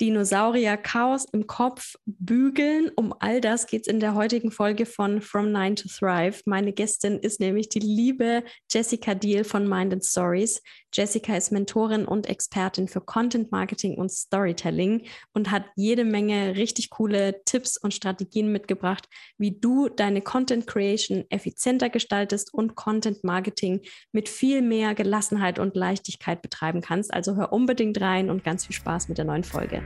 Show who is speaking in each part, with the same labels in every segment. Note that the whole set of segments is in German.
Speaker 1: Dinosaurier, Chaos im Kopf, Bügeln. Um all das geht es in der heutigen Folge von From Nine to Thrive. Meine Gästin ist nämlich die liebe Jessica Deal von Mind and Stories. Jessica ist Mentorin und Expertin für Content Marketing und Storytelling und hat jede Menge richtig coole Tipps und Strategien mitgebracht, wie du deine Content Creation effizienter gestaltest und Content Marketing mit viel mehr Gelassenheit und Leichtigkeit betreiben kannst. Also hör unbedingt rein und ganz viel Spaß mit der neuen Folge.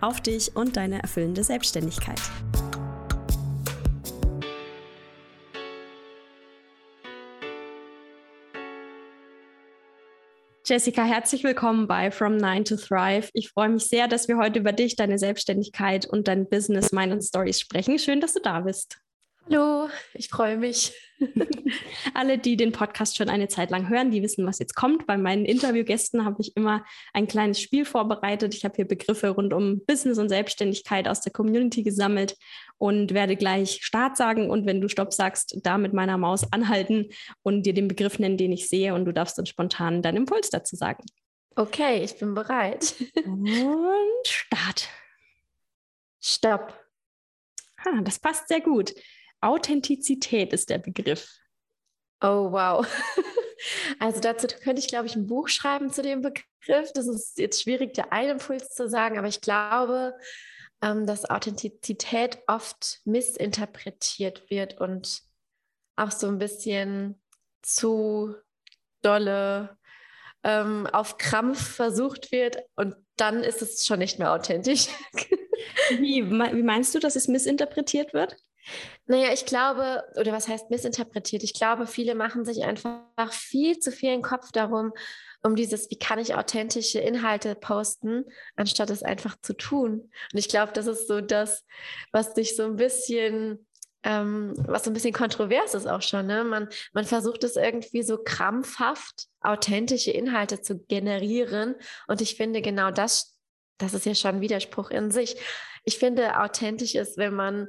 Speaker 1: auf dich und deine erfüllende Selbstständigkeit. Jessica, herzlich willkommen bei From Nine to Thrive. Ich freue mich sehr, dass wir heute über dich, deine Selbstständigkeit und dein Business, Mind und Stories sprechen. Schön, dass du da bist.
Speaker 2: Hallo, ich freue mich.
Speaker 1: Alle, die den Podcast schon eine Zeit lang hören, die wissen, was jetzt kommt. Bei meinen Interviewgästen habe ich immer ein kleines Spiel vorbereitet. Ich habe hier Begriffe rund um Business und Selbstständigkeit aus der Community gesammelt und werde gleich Start sagen. Und wenn du Stopp sagst, da mit meiner Maus anhalten und dir den Begriff nennen, den ich sehe. Und du darfst dann spontan deinen Impuls dazu sagen.
Speaker 2: Okay, ich bin bereit.
Speaker 1: und Start.
Speaker 2: Stopp.
Speaker 1: Ah, das passt sehr gut. Authentizität ist der Begriff.
Speaker 2: Oh, wow. Also dazu könnte ich, glaube ich, ein Buch schreiben zu dem Begriff. Das ist jetzt schwierig, der einen Impuls zu sagen, aber ich glaube, ähm, dass Authentizität oft missinterpretiert wird und auch so ein bisschen zu dolle ähm, auf Krampf versucht wird und dann ist es schon nicht mehr authentisch.
Speaker 1: wie, wie meinst du, dass es missinterpretiert wird?
Speaker 2: Naja, ich glaube, oder was heißt missinterpretiert? Ich glaube, viele machen sich einfach viel zu viel Kopf darum, um dieses, wie kann ich authentische Inhalte posten, anstatt es einfach zu tun. Und ich glaube, das ist so das, was dich so ein bisschen, ähm, was so ein bisschen kontrovers ist auch schon. Ne? Man, man versucht es irgendwie so krampfhaft, authentische Inhalte zu generieren. Und ich finde genau das, das ist ja schon ein Widerspruch in sich. Ich finde, authentisch ist, wenn man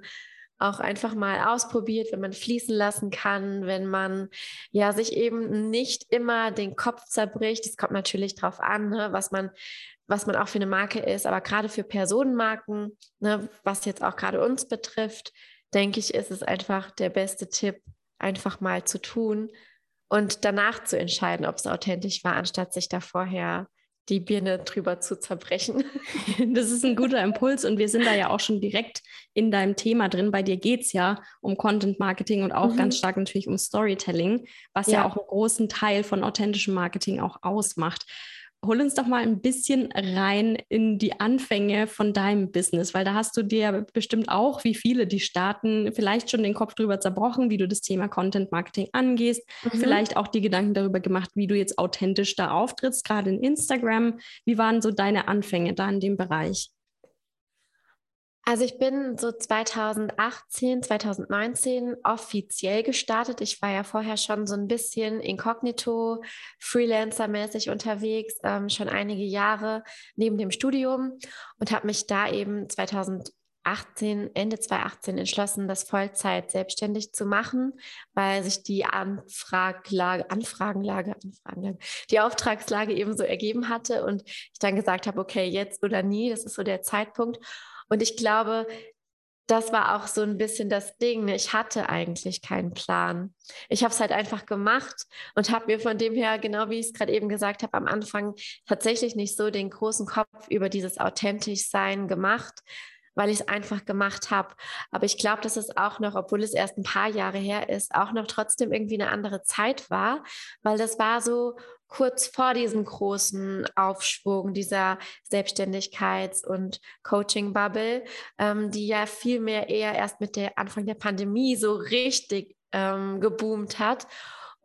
Speaker 2: auch einfach mal ausprobiert, wenn man fließen lassen kann, wenn man ja sich eben nicht immer den Kopf zerbricht. Es kommt natürlich drauf an, ne, was man was man auch für eine Marke ist, aber gerade für Personenmarken, ne, was jetzt auch gerade uns betrifft, denke ich, ist es einfach der beste Tipp, einfach mal zu tun und danach zu entscheiden, ob es authentisch war, anstatt sich da vorher die Birne drüber zu zerbrechen.
Speaker 1: Das ist ein guter Impuls und wir sind da ja auch schon direkt in deinem Thema drin. Bei dir geht es ja um Content Marketing und auch mhm. ganz stark natürlich um Storytelling, was ja. ja auch einen großen Teil von authentischem Marketing auch ausmacht hol uns doch mal ein bisschen rein in die Anfänge von deinem Business, weil da hast du dir bestimmt auch, wie viele, die starten, vielleicht schon den Kopf drüber zerbrochen, wie du das Thema Content Marketing angehst, mhm. vielleicht auch die Gedanken darüber gemacht, wie du jetzt authentisch da auftrittst, gerade in Instagram. Wie waren so deine Anfänge da in dem Bereich?
Speaker 2: Also ich bin so 2018, 2019 offiziell gestartet. Ich war ja vorher schon so ein bisschen inkognito, Freelancer-mäßig unterwegs, ähm, schon einige Jahre neben dem Studium und habe mich da eben 2018, Ende 2018 entschlossen, das Vollzeit selbstständig zu machen, weil sich die Anfraglage, Anfragenlage, Anfragenlage, die Auftragslage eben so ergeben hatte und ich dann gesagt habe, okay, jetzt oder nie, das ist so der Zeitpunkt. Und ich glaube, das war auch so ein bisschen das Ding. Ne? Ich hatte eigentlich keinen Plan. Ich habe es halt einfach gemacht und habe mir von dem her, genau wie ich es gerade eben gesagt habe, am Anfang tatsächlich nicht so den großen Kopf über dieses authentisch Sein gemacht, weil ich es einfach gemacht habe. Aber ich glaube, dass es auch noch, obwohl es erst ein paar Jahre her ist, auch noch trotzdem irgendwie eine andere Zeit war, weil das war so kurz vor diesem großen Aufschwung dieser Selbstständigkeits- und Coaching-Bubble, ähm, die ja viel mehr eher erst mit der Anfang der Pandemie so richtig ähm, geboomt hat.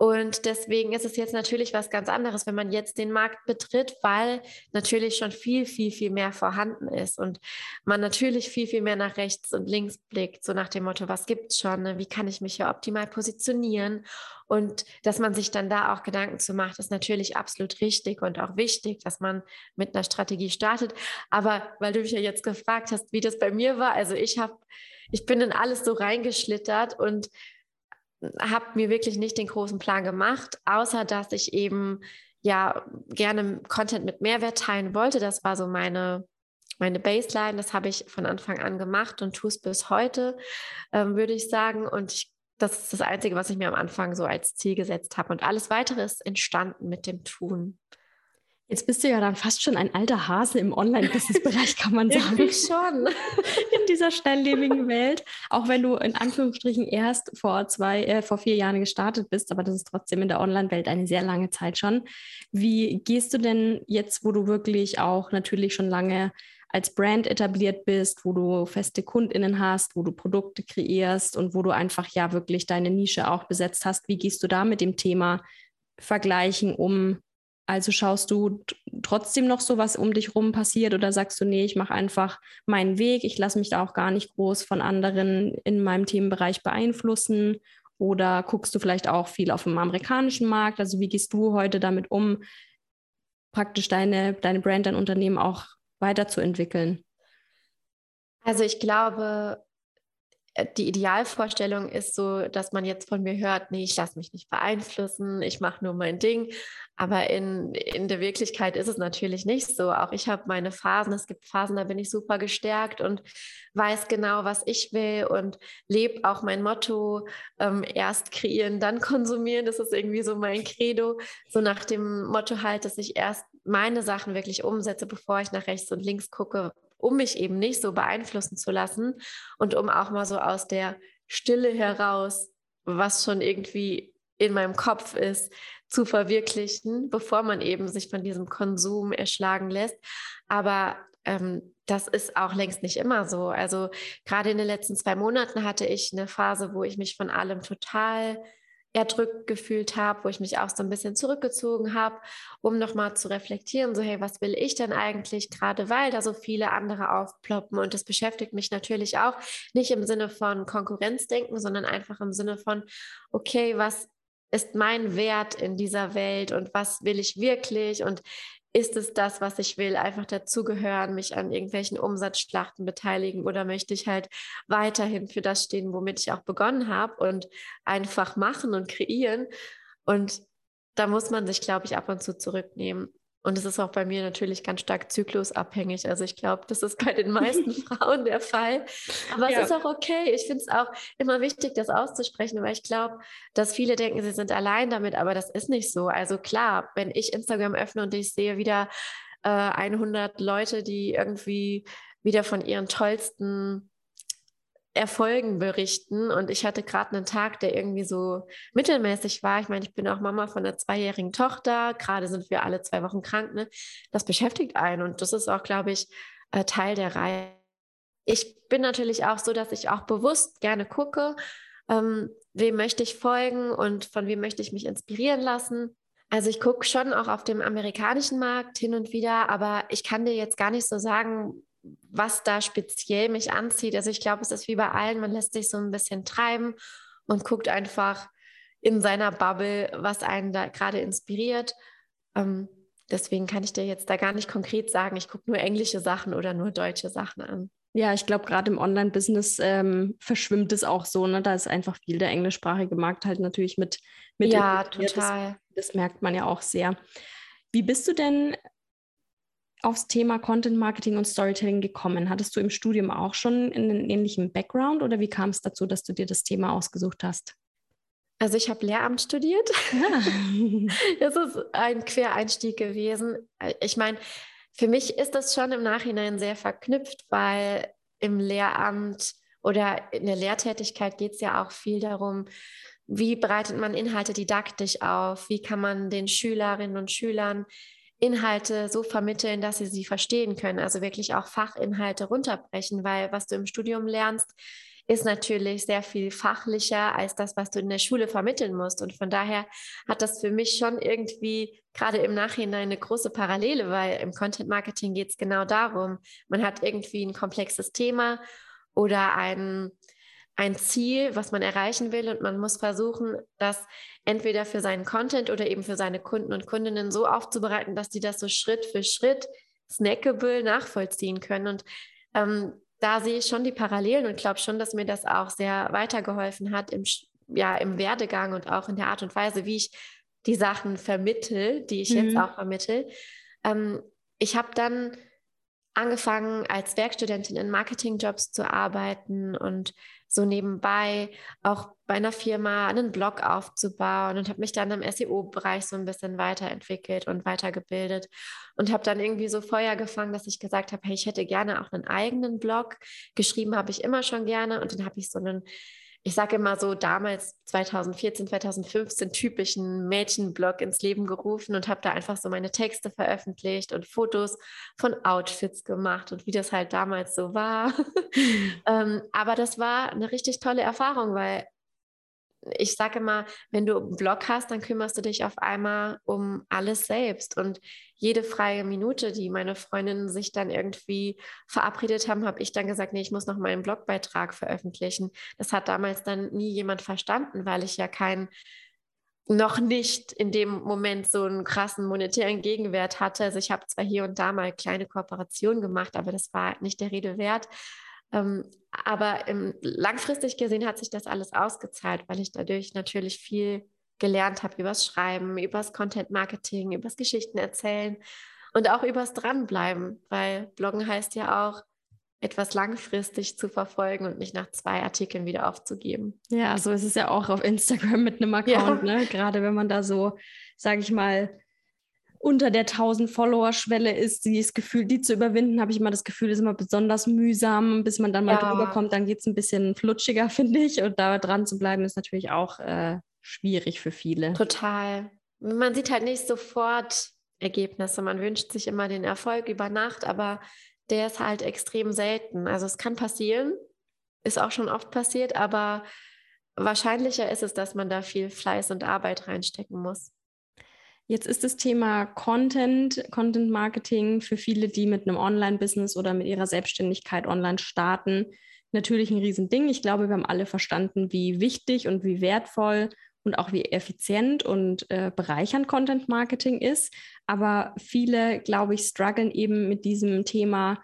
Speaker 2: Und deswegen ist es jetzt natürlich was ganz anderes, wenn man jetzt den Markt betritt, weil natürlich schon viel, viel, viel mehr vorhanden ist und man natürlich viel, viel mehr nach rechts und links blickt, so nach dem Motto, was gibt es schon, ne? wie kann ich mich hier optimal positionieren und dass man sich dann da auch Gedanken zu macht, ist natürlich absolut richtig und auch wichtig, dass man mit einer Strategie startet. Aber weil du mich ja jetzt gefragt hast, wie das bei mir war, also ich habe, ich bin in alles so reingeschlittert und habe mir wirklich nicht den großen Plan gemacht, außer dass ich eben ja gerne Content mit Mehrwert teilen wollte. Das war so meine, meine Baseline. Das habe ich von Anfang an gemacht und tue es bis heute, ähm, würde ich sagen. Und ich, das ist das Einzige, was ich mir am Anfang so als Ziel gesetzt habe. Und alles weitere ist entstanden mit dem Tun.
Speaker 1: Jetzt bist du ja dann fast schon ein alter Hase im Online-Business-Bereich, kann man sagen.
Speaker 2: Ich schon.
Speaker 1: In dieser schnelllebigen Welt. Auch wenn du in Anführungsstrichen erst vor zwei, äh, vor vier Jahren gestartet bist, aber das ist trotzdem in der Online-Welt eine sehr lange Zeit schon. Wie gehst du denn jetzt, wo du wirklich auch natürlich schon lange als Brand etabliert bist, wo du feste KundInnen hast, wo du Produkte kreierst und wo du einfach ja wirklich deine Nische auch besetzt hast. Wie gehst du da mit dem Thema Vergleichen um? Also schaust du trotzdem noch so, was um dich rum passiert oder sagst du, nee, ich mache einfach meinen Weg, ich lasse mich da auch gar nicht groß von anderen in meinem Themenbereich beeinflussen oder guckst du vielleicht auch viel auf dem amerikanischen Markt? Also wie gehst du heute damit um, praktisch deine, deine Brand, dein Unternehmen auch weiterzuentwickeln?
Speaker 2: Also ich glaube, die Idealvorstellung ist so, dass man jetzt von mir hört, nee, ich lasse mich nicht beeinflussen, ich mache nur mein Ding. Aber in, in der Wirklichkeit ist es natürlich nicht so. Auch ich habe meine Phasen. Es gibt Phasen, da bin ich super gestärkt und weiß genau, was ich will und lebe auch mein Motto, ähm, erst kreieren, dann konsumieren. Das ist irgendwie so mein Credo. So nach dem Motto halt, dass ich erst meine Sachen wirklich umsetze, bevor ich nach rechts und links gucke, um mich eben nicht so beeinflussen zu lassen und um auch mal so aus der Stille heraus, was schon irgendwie in meinem Kopf ist, zu verwirklichen, bevor man eben sich von diesem Konsum erschlagen lässt. Aber ähm, das ist auch längst nicht immer so. Also gerade in den letzten zwei Monaten hatte ich eine Phase, wo ich mich von allem total erdrückt gefühlt habe, wo ich mich auch so ein bisschen zurückgezogen habe, um nochmal zu reflektieren, so hey, was will ich denn eigentlich, gerade weil da so viele andere aufploppen? Und das beschäftigt mich natürlich auch nicht im Sinne von Konkurrenzdenken, sondern einfach im Sinne von, okay, was ist mein Wert in dieser Welt und was will ich wirklich? Und ist es das, was ich will, einfach dazugehören, mich an irgendwelchen Umsatzschlachten beteiligen oder möchte ich halt weiterhin für das stehen, womit ich auch begonnen habe und einfach machen und kreieren. Und da muss man sich, glaube ich, ab und zu zurücknehmen. Und es ist auch bei mir natürlich ganz stark zyklusabhängig. Also ich glaube, das ist bei den meisten Frauen der Fall. Aber ja. es ist auch okay. Ich finde es auch immer wichtig, das auszusprechen, weil ich glaube, dass viele denken, sie sind allein damit, aber das ist nicht so. Also klar, wenn ich Instagram öffne und ich sehe wieder äh, 100 Leute, die irgendwie wieder von ihren tollsten Erfolgen berichten. Und ich hatte gerade einen Tag, der irgendwie so mittelmäßig war. Ich meine, ich bin auch Mama von einer zweijährigen Tochter. Gerade sind wir alle zwei Wochen krank. Ne? Das beschäftigt einen. Und das ist auch, glaube ich, äh, Teil der Reihe. Ich bin natürlich auch so, dass ich auch bewusst gerne gucke, ähm, wem möchte ich folgen und von wem möchte ich mich inspirieren lassen. Also ich gucke schon auch auf dem amerikanischen Markt hin und wieder, aber ich kann dir jetzt gar nicht so sagen, was da speziell mich anzieht. Also ich glaube, es ist wie bei allen, man lässt sich so ein bisschen treiben und guckt einfach in seiner Bubble, was einen da gerade inspiriert. Ähm, deswegen kann ich dir jetzt da gar nicht konkret sagen, ich gucke nur englische Sachen oder nur deutsche Sachen an.
Speaker 1: Ja, ich glaube, gerade im Online-Business ähm, verschwimmt es auch so. Ne? Da ist einfach viel der englischsprachige Markt halt natürlich mit. mit
Speaker 2: ja, total.
Speaker 1: Das, das merkt man ja auch sehr. Wie bist du denn aufs Thema Content Marketing und Storytelling gekommen? Hattest du im Studium auch schon einen ähnlichen Background oder wie kam es dazu, dass du dir das Thema ausgesucht hast?
Speaker 2: Also ich habe Lehramt studiert. Ah. das ist ein Quereinstieg gewesen. Ich meine, für mich ist das schon im Nachhinein sehr verknüpft, weil im Lehramt oder in der Lehrtätigkeit geht es ja auch viel darum, wie bereitet man Inhalte didaktisch auf, wie kann man den Schülerinnen und Schülern Inhalte so vermitteln, dass sie sie verstehen können. Also wirklich auch Fachinhalte runterbrechen, weil was du im Studium lernst, ist natürlich sehr viel fachlicher als das, was du in der Schule vermitteln musst. Und von daher hat das für mich schon irgendwie gerade im Nachhinein eine große Parallele, weil im Content Marketing geht es genau darum. Man hat irgendwie ein komplexes Thema oder ein, ein Ziel, was man erreichen will und man muss versuchen, das entweder für seinen Content oder eben für seine Kunden und Kundinnen so aufzubereiten, dass die das so Schritt für Schritt snackable nachvollziehen können. Und ähm, da sehe ich schon die Parallelen und glaube schon, dass mir das auch sehr weitergeholfen hat im, ja, im Werdegang und auch in der Art und Weise, wie ich die Sachen vermittel, die ich mhm. jetzt auch vermittel. Ähm, ich habe dann angefangen, als Werkstudentin in Marketingjobs zu arbeiten und so nebenbei auch bei einer Firma einen Blog aufzubauen und habe mich dann im SEO-Bereich so ein bisschen weiterentwickelt und weitergebildet und habe dann irgendwie so Feuer gefangen, dass ich gesagt habe, hey, ich hätte gerne auch einen eigenen Blog. Geschrieben habe ich immer schon gerne und dann habe ich so einen ich sage immer so, damals 2014, 2015 typischen Mädchenblog ins Leben gerufen und habe da einfach so meine Texte veröffentlicht und Fotos von Outfits gemacht und wie das halt damals so war. ähm, aber das war eine richtig tolle Erfahrung, weil ich sage immer, wenn du einen Blog hast, dann kümmerst du dich auf einmal um alles selbst. Und jede freie Minute, die meine Freundinnen sich dann irgendwie verabredet haben, habe ich dann gesagt, nee, ich muss noch meinen Blogbeitrag veröffentlichen. Das hat damals dann nie jemand verstanden, weil ich ja kein noch nicht in dem Moment so einen krassen monetären Gegenwert hatte. Also ich habe zwar hier und da mal kleine Kooperationen gemacht, aber das war nicht der Rede wert. Ähm, aber im, langfristig gesehen hat sich das alles ausgezahlt, weil ich dadurch natürlich viel gelernt habe übers Schreiben, übers Content Marketing, übers Geschichten erzählen und auch übers Dranbleiben, weil Bloggen heißt ja auch, etwas langfristig zu verfolgen und nicht nach zwei Artikeln wieder aufzugeben.
Speaker 1: Ja, so ist es ja auch auf Instagram mit einem Account, ja. ne? Gerade wenn man da so, sage ich mal, unter der 1000 Follower-Schwelle ist, dieses Gefühl, die zu überwinden, habe ich immer das Gefühl, ist immer besonders mühsam. Bis man dann mal ja. drüber kommt, dann geht es ein bisschen flutschiger, finde ich. Und da dran zu bleiben, ist natürlich auch äh, schwierig für viele.
Speaker 2: Total. Man sieht halt nicht sofort Ergebnisse. Man wünscht sich immer den Erfolg über Nacht, aber der ist halt extrem selten. Also es kann passieren, ist auch schon oft passiert, aber wahrscheinlicher ist es, dass man da viel Fleiß und Arbeit reinstecken muss.
Speaker 1: Jetzt ist das Thema Content, Content Marketing für viele, die mit einem Online-Business oder mit ihrer Selbstständigkeit online starten, natürlich ein Riesending. Ich glaube, wir haben alle verstanden, wie wichtig und wie wertvoll und auch wie effizient und äh, bereichernd Content Marketing ist. Aber viele, glaube ich, strugglen eben mit diesem Thema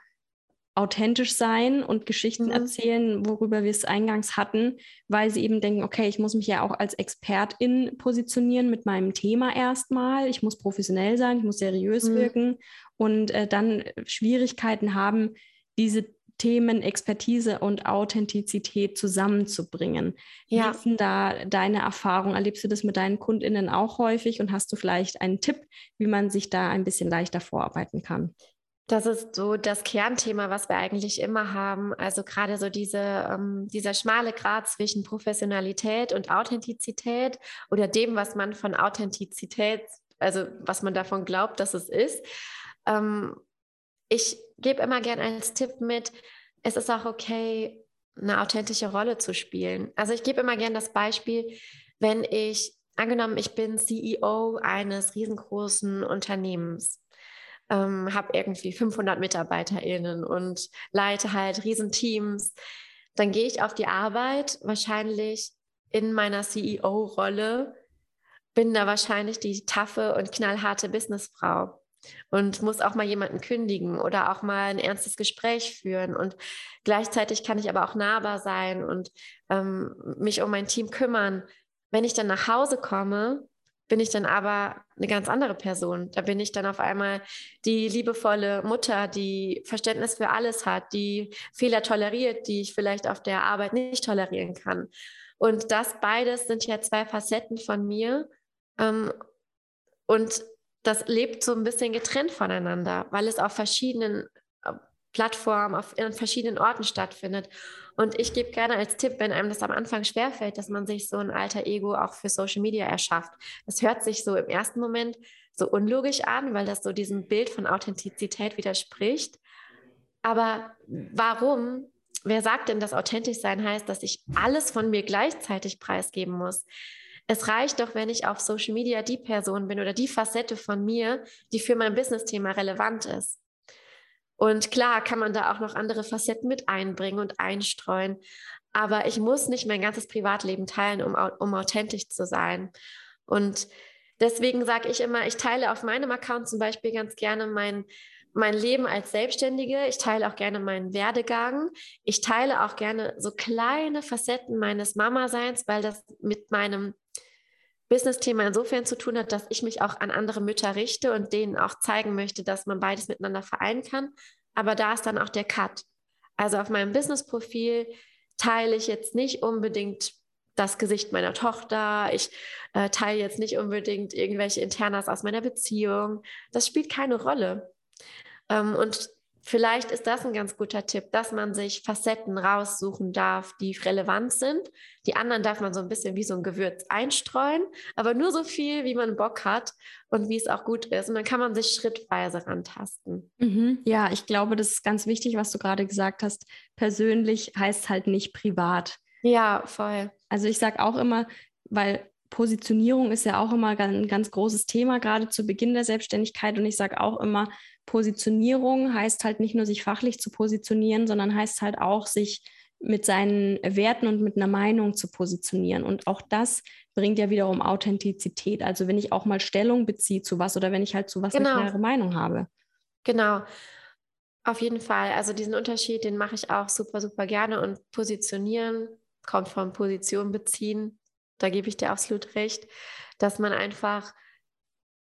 Speaker 1: authentisch sein und Geschichten mhm. erzählen, worüber wir es eingangs hatten, weil sie eben denken, okay, ich muss mich ja auch als Expertin positionieren mit meinem Thema erstmal. Ich muss professionell sein, ich muss seriös mhm. wirken und äh, dann Schwierigkeiten haben, diese Themen Expertise und Authentizität zusammenzubringen. Ja. Wie ist denn da deine Erfahrung? Erlebst du das mit deinen KundInnen auch häufig und hast du vielleicht einen Tipp, wie man sich da ein bisschen leichter vorarbeiten kann?
Speaker 2: Das ist so das Kernthema, was wir eigentlich immer haben. Also gerade so diese, ähm, dieser schmale Grad zwischen Professionalität und Authentizität oder dem, was man von Authentizität, also was man davon glaubt, dass es ist. Ähm, ich gebe immer gern als Tipp mit, es ist auch okay, eine authentische Rolle zu spielen. Also ich gebe immer gern das Beispiel, wenn ich, angenommen, ich bin CEO eines riesengroßen Unternehmens ähm, habe irgendwie 500 MitarbeiterInnen und leite halt Riesenteams. Dann gehe ich auf die Arbeit, wahrscheinlich in meiner CEO-Rolle, bin da wahrscheinlich die taffe und knallharte Businessfrau und muss auch mal jemanden kündigen oder auch mal ein ernstes Gespräch führen. Und gleichzeitig kann ich aber auch nahbar sein und ähm, mich um mein Team kümmern. Wenn ich dann nach Hause komme, bin ich dann aber eine ganz andere Person. Da bin ich dann auf einmal die liebevolle Mutter, die Verständnis für alles hat, die Fehler toleriert, die ich vielleicht auf der Arbeit nicht tolerieren kann. Und das beides sind ja zwei Facetten von mir. Ähm, und das lebt so ein bisschen getrennt voneinander, weil es auf verschiedenen Plattformen, auf verschiedenen Orten stattfindet. Und ich gebe gerne als Tipp, wenn einem das am Anfang schwerfällt, dass man sich so ein alter Ego auch für Social Media erschafft. Das hört sich so im ersten Moment so unlogisch an, weil das so diesem Bild von Authentizität widerspricht. Aber warum? wer sagt denn, dass authentisch sein heißt, dass ich alles von mir gleichzeitig preisgeben muss? Es reicht doch, wenn ich auf Social Media die Person bin oder die Facette von mir, die für mein Business-Thema relevant ist. Und klar kann man da auch noch andere Facetten mit einbringen und einstreuen. Aber ich muss nicht mein ganzes Privatleben teilen, um, um authentisch zu sein. Und deswegen sage ich immer, ich teile auf meinem Account zum Beispiel ganz gerne mein, mein Leben als Selbstständige. Ich teile auch gerne meinen Werdegang. Ich teile auch gerne so kleine Facetten meines Mama-Seins, weil das mit meinem Business-Thema insofern zu tun hat, dass ich mich auch an andere Mütter richte und denen auch zeigen möchte, dass man beides miteinander vereinen kann. Aber da ist dann auch der Cut. Also auf meinem Business-Profil teile ich jetzt nicht unbedingt das Gesicht meiner Tochter. Ich äh, teile jetzt nicht unbedingt irgendwelche Internas aus meiner Beziehung. Das spielt keine Rolle. Ähm, und Vielleicht ist das ein ganz guter Tipp, dass man sich Facetten raussuchen darf, die relevant sind. Die anderen darf man so ein bisschen wie so ein Gewürz einstreuen, aber nur so viel, wie man Bock hat und wie es auch gut ist. Und dann kann man sich schrittweise rantasten.
Speaker 1: Mhm. Ja, ich glaube, das ist ganz wichtig, was du gerade gesagt hast. Persönlich heißt halt nicht privat.
Speaker 2: Ja, voll.
Speaker 1: Also ich sage auch immer, weil Positionierung ist ja auch immer ein ganz großes Thema, gerade zu Beginn der Selbstständigkeit. Und ich sage auch immer, Positionierung heißt halt nicht nur sich fachlich zu positionieren, sondern heißt halt auch, sich mit seinen Werten und mit einer Meinung zu positionieren. Und auch das bringt ja wiederum Authentizität. Also wenn ich auch mal Stellung beziehe zu was oder wenn ich halt zu was genau. eine klare Meinung habe.
Speaker 2: Genau. Auf jeden Fall. Also diesen Unterschied, den mache ich auch super, super gerne. Und positionieren kommt von Position beziehen. Da gebe ich dir absolut recht, dass man einfach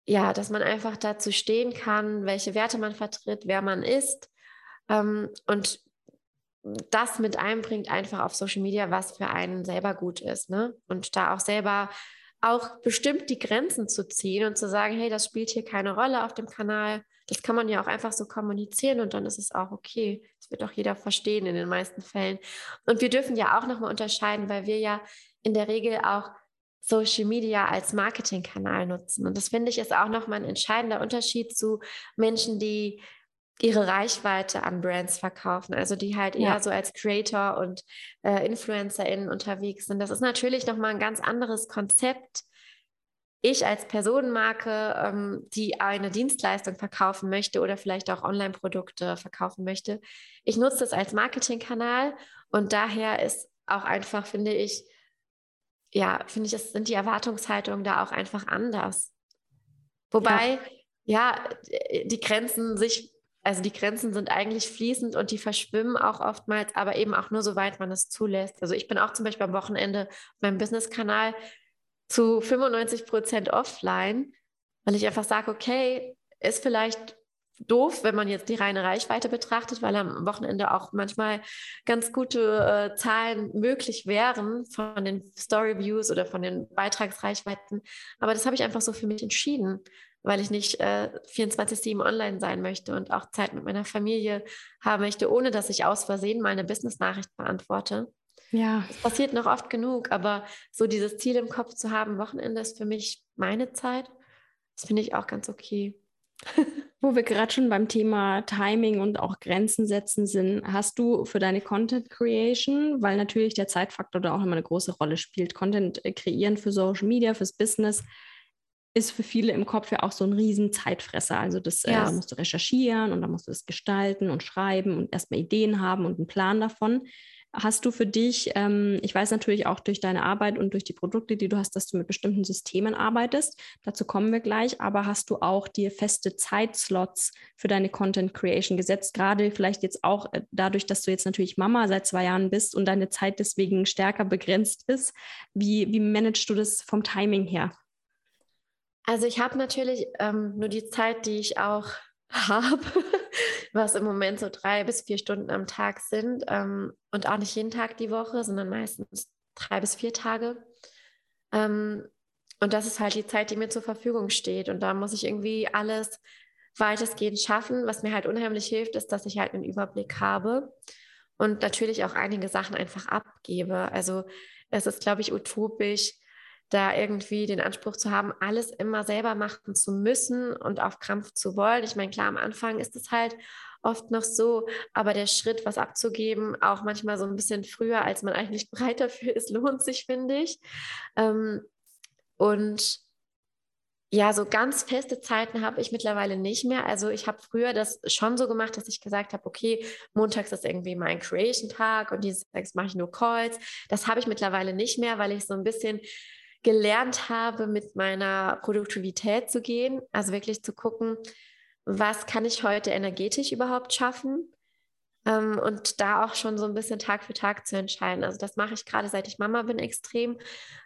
Speaker 2: ja, dass man einfach dazu stehen kann, welche Werte man vertritt, wer man ist ähm, und das mit einbringt einfach auf Social Media, was für einen selber gut ist, ne? Und da auch selber auch bestimmt die Grenzen zu ziehen und zu sagen, hey, das spielt hier keine Rolle auf dem Kanal. Das kann man ja auch einfach so kommunizieren und dann ist es auch okay. Das wird auch jeder verstehen in den meisten Fällen. Und wir dürfen ja auch nochmal unterscheiden, weil wir ja in der Regel auch Social Media als Marketingkanal nutzen. Und das finde ich ist auch nochmal ein entscheidender Unterschied zu Menschen, die ihre Reichweite an Brands verkaufen, also die halt eher ja. so als Creator und äh, InfluencerInnen unterwegs sind. Das ist natürlich nochmal ein ganz anderes Konzept. Ich als Personenmarke, ähm, die eine Dienstleistung verkaufen möchte oder vielleicht auch Online-Produkte verkaufen möchte, ich nutze das als Marketingkanal und daher ist auch einfach, finde ich, ja, finde ich, es sind die Erwartungshaltungen da auch einfach anders. Wobei, ja. ja, die Grenzen sich, also die Grenzen sind eigentlich fließend und die verschwimmen auch oftmals, aber eben auch nur soweit man es zulässt. Also ich bin auch zum Beispiel am Wochenende auf meinem Business-Kanal zu 95 Prozent offline, weil ich einfach sage, okay, ist vielleicht doof, wenn man jetzt die reine Reichweite betrachtet, weil am Wochenende auch manchmal ganz gute äh, Zahlen möglich wären von den Story Views oder von den Beitragsreichweiten. Aber das habe ich einfach so für mich entschieden, weil ich nicht äh, 24-7 online sein möchte und auch Zeit mit meiner Familie haben möchte, ohne dass ich aus Versehen mal eine Business-Nachricht beantworte. Ja. Das passiert noch oft genug, aber so dieses Ziel im Kopf zu haben, Wochenende ist für mich meine Zeit, das finde ich auch ganz okay.
Speaker 1: Wo wir gerade schon beim Thema Timing und auch Grenzen setzen sind, hast du für deine Content Creation, weil natürlich der Zeitfaktor da auch immer eine große Rolle spielt, Content äh, kreieren für Social Media, fürs Business, ist für viele im Kopf ja auch so ein riesen Zeitfresser. Also das äh, ja. äh, musst du recherchieren und dann musst du es gestalten und schreiben und erstmal Ideen haben und einen Plan davon. Hast du für dich, ähm, ich weiß natürlich auch durch deine Arbeit und durch die Produkte, die du hast, dass du mit bestimmten Systemen arbeitest. Dazu kommen wir gleich. Aber hast du auch dir feste Zeitslots für deine Content Creation gesetzt? Gerade vielleicht jetzt auch äh, dadurch, dass du jetzt natürlich Mama seit zwei Jahren bist und deine Zeit deswegen stärker begrenzt ist. Wie, wie managst du das vom Timing her?
Speaker 2: Also ich habe natürlich ähm, nur die Zeit, die ich auch habe, was im Moment so drei bis vier Stunden am Tag sind ähm, und auch nicht jeden Tag die Woche, sondern meistens drei bis vier Tage. Ähm, und das ist halt die Zeit, die mir zur Verfügung steht. Und da muss ich irgendwie alles weitestgehend schaffen. Was mir halt unheimlich hilft, ist, dass ich halt einen Überblick habe und natürlich auch einige Sachen einfach abgebe. Also es ist, glaube ich, utopisch, da irgendwie den Anspruch zu haben, alles immer selber machen zu müssen und auf Krampf zu wollen. Ich meine, klar, am Anfang ist es halt oft noch so, aber der Schritt, was abzugeben, auch manchmal so ein bisschen früher, als man eigentlich bereit dafür ist, lohnt sich, finde ich. Ähm, und ja, so ganz feste Zeiten habe ich mittlerweile nicht mehr. Also ich habe früher das schon so gemacht, dass ich gesagt habe, okay, montags ist irgendwie mein Creation-Tag und dienstags mache ich nur Calls. Das habe ich mittlerweile nicht mehr, weil ich so ein bisschen gelernt habe, mit meiner Produktivität zu gehen. Also wirklich zu gucken, was kann ich heute energetisch überhaupt schaffen? Ähm, und da auch schon so ein bisschen Tag für Tag zu entscheiden. Also das mache ich gerade seit ich Mama bin extrem,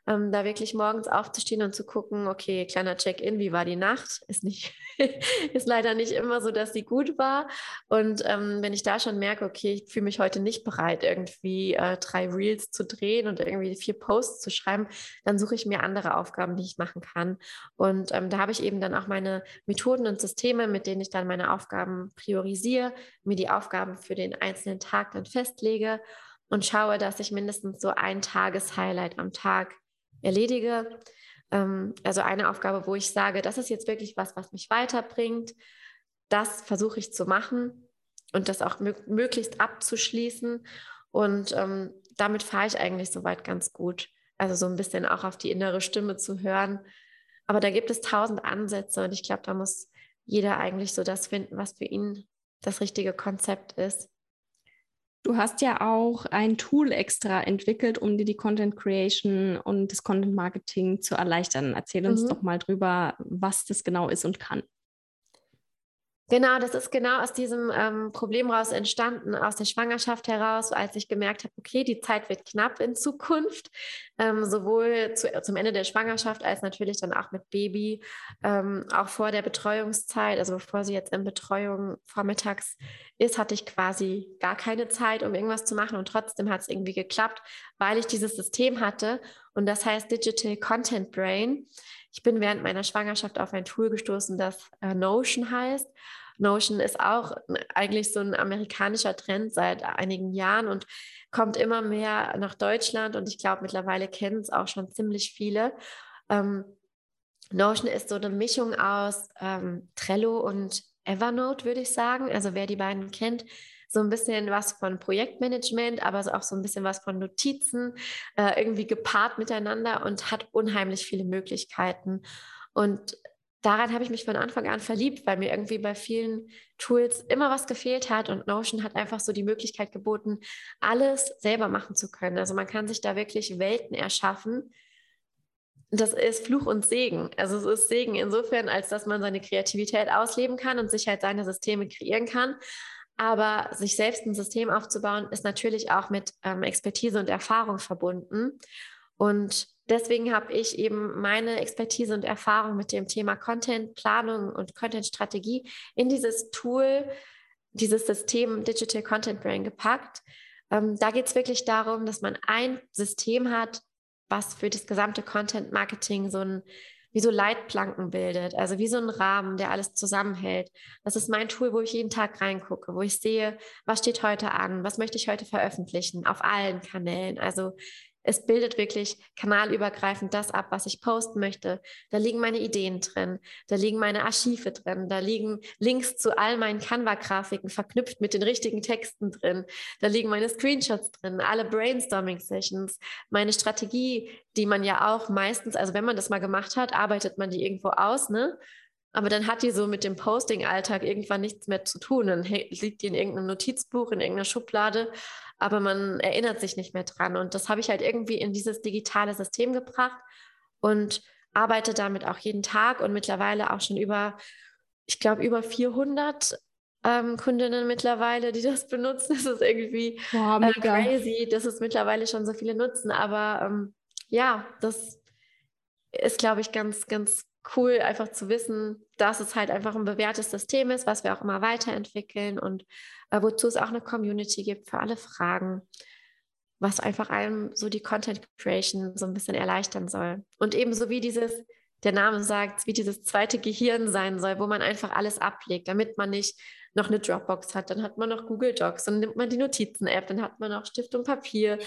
Speaker 2: ähm, da wirklich morgens aufzustehen und zu gucken, okay, kleiner Check-in, wie war die Nacht? Ist nicht, ist leider nicht immer so, dass sie gut war. Und ähm, wenn ich da schon merke, okay, ich fühle mich heute nicht bereit, irgendwie äh, drei Reels zu drehen und irgendwie vier Posts zu schreiben, dann suche ich mir andere Aufgaben, die ich machen kann. Und ähm, da habe ich eben dann auch meine Methoden und Systeme, mit denen ich dann meine Aufgaben priorisiere, mir die Aufgaben für den den einzelnen Tag dann festlege und schaue, dass ich mindestens so ein Tageshighlight am Tag erledige. Ähm, also eine Aufgabe, wo ich sage, das ist jetzt wirklich was, was mich weiterbringt. Das versuche ich zu machen und das auch möglichst abzuschließen. Und ähm, damit fahre ich eigentlich soweit ganz gut. Also so ein bisschen auch auf die innere Stimme zu hören. Aber da gibt es tausend Ansätze und ich glaube, da muss jeder eigentlich so das finden, was für ihn das richtige Konzept ist.
Speaker 1: Du hast ja auch ein Tool extra entwickelt, um dir die Content Creation und das Content Marketing zu erleichtern. Erzähl uns mhm. doch mal drüber, was das genau ist und kann.
Speaker 2: Genau, das ist genau aus diesem ähm, Problem raus entstanden, aus der Schwangerschaft heraus, als ich gemerkt habe, okay, die Zeit wird knapp in Zukunft, ähm, sowohl zu, zum Ende der Schwangerschaft als natürlich dann auch mit Baby, ähm, auch vor der Betreuungszeit, also bevor sie jetzt in Betreuung vormittags ist, hatte ich quasi gar keine Zeit, um irgendwas zu machen. Und trotzdem hat es irgendwie geklappt, weil ich dieses System hatte. Und das heißt Digital Content Brain. Ich bin während meiner Schwangerschaft auf ein Tool gestoßen, das äh, Notion heißt. Notion ist auch eigentlich so ein amerikanischer Trend seit einigen Jahren und kommt immer mehr nach Deutschland und ich glaube, mittlerweile kennen es auch schon ziemlich viele. Ähm, Notion ist so eine Mischung aus ähm, Trello und Evernote, würde ich sagen. Also wer die beiden kennt, so ein bisschen was von Projektmanagement, aber auch so ein bisschen was von Notizen, äh, irgendwie gepaart miteinander und hat unheimlich viele Möglichkeiten. Und daran habe ich mich von Anfang an verliebt, weil mir irgendwie bei vielen Tools immer was gefehlt hat und Notion hat einfach so die Möglichkeit geboten, alles selber machen zu können. Also man kann sich da wirklich Welten erschaffen. Das ist Fluch und Segen. Also es ist Segen insofern, als dass man seine Kreativität ausleben kann und sich halt seine Systeme kreieren kann. Aber sich selbst ein System aufzubauen, ist natürlich auch mit ähm, Expertise und Erfahrung verbunden. Und deswegen habe ich eben meine Expertise und Erfahrung mit dem Thema Content-Planung und Content-Strategie in dieses Tool, dieses System Digital Content Brain gepackt. Ähm, da geht es wirklich darum, dass man ein System hat, was für das gesamte Content-Marketing so ein wie so Leitplanken bildet, also wie so ein Rahmen, der alles zusammenhält. Das ist mein Tool, wo ich jeden Tag reingucke, wo ich sehe, was steht heute an, was möchte ich heute veröffentlichen auf allen Kanälen. Also es bildet wirklich kanalübergreifend das ab, was ich posten möchte. Da liegen meine Ideen drin, da liegen meine Archive drin, da liegen Links zu all meinen Canva-Grafiken verknüpft mit den richtigen Texten drin, da liegen meine Screenshots drin, alle Brainstorming-Sessions, meine Strategie, die man ja auch meistens, also wenn man das mal gemacht hat, arbeitet man die irgendwo aus, ne? Aber dann hat die so mit dem Posting-Alltag irgendwann nichts mehr zu tun. Dann liegt die in irgendeinem Notizbuch, in irgendeiner Schublade aber man erinnert sich nicht mehr dran. Und das habe ich halt irgendwie in dieses digitale System gebracht und arbeite damit auch jeden Tag und mittlerweile auch schon über, ich glaube, über 400 ähm, Kundinnen mittlerweile, die das benutzen. Das ist irgendwie Boah, äh, crazy, dass es mittlerweile schon so viele nutzen. Aber ähm, ja, das ist, glaube ich, ganz, ganz cool, einfach zu wissen, dass es halt einfach ein bewährtes System ist, was wir auch immer weiterentwickeln und äh, wozu es auch eine Community gibt für alle Fragen, was einfach einem so die Content Creation so ein bisschen erleichtern soll. Und ebenso wie dieses, der Name sagt, wie dieses zweite Gehirn sein soll, wo man einfach alles ablegt, damit man nicht noch eine Dropbox hat, dann hat man noch Google Docs, dann nimmt man die Notizen-App, dann hat man noch Stift und Papier.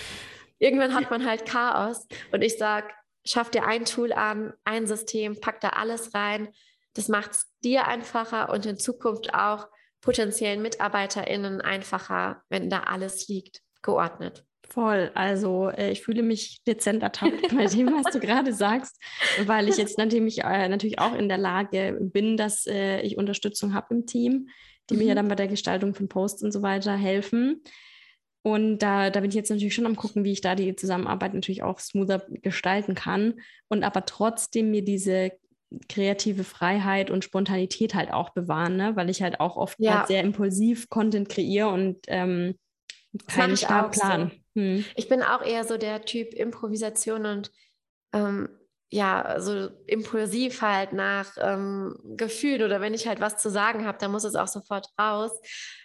Speaker 2: Irgendwann hat man halt Chaos. Und ich sage, schaff dir ein Tool an, ein System, pack da alles rein. Das macht es dir einfacher und in Zukunft auch potenziellen MitarbeiterInnen einfacher, wenn da alles liegt, geordnet.
Speaker 1: Voll. Also äh, ich fühle mich dezent ertappt bei dem, was du gerade sagst, weil ich jetzt natürlich, äh, natürlich auch in der Lage bin, dass äh, ich Unterstützung habe im Team, die mhm. mir ja dann bei der Gestaltung von Posts und so weiter helfen. Und da, da bin ich jetzt natürlich schon am gucken, wie ich da die Zusammenarbeit natürlich auch smoother gestalten kann und aber trotzdem mir diese kreative Freiheit und Spontanität halt auch bewahren, ne? weil ich halt auch oft ja. halt sehr impulsiv Content kreiere und ähm, keinen starren Plan.
Speaker 2: So. Hm. Ich bin auch eher so der Typ Improvisation und ähm, ja, so impulsiv halt nach ähm, Gefühl oder wenn ich halt was zu sagen habe, dann muss es auch sofort raus.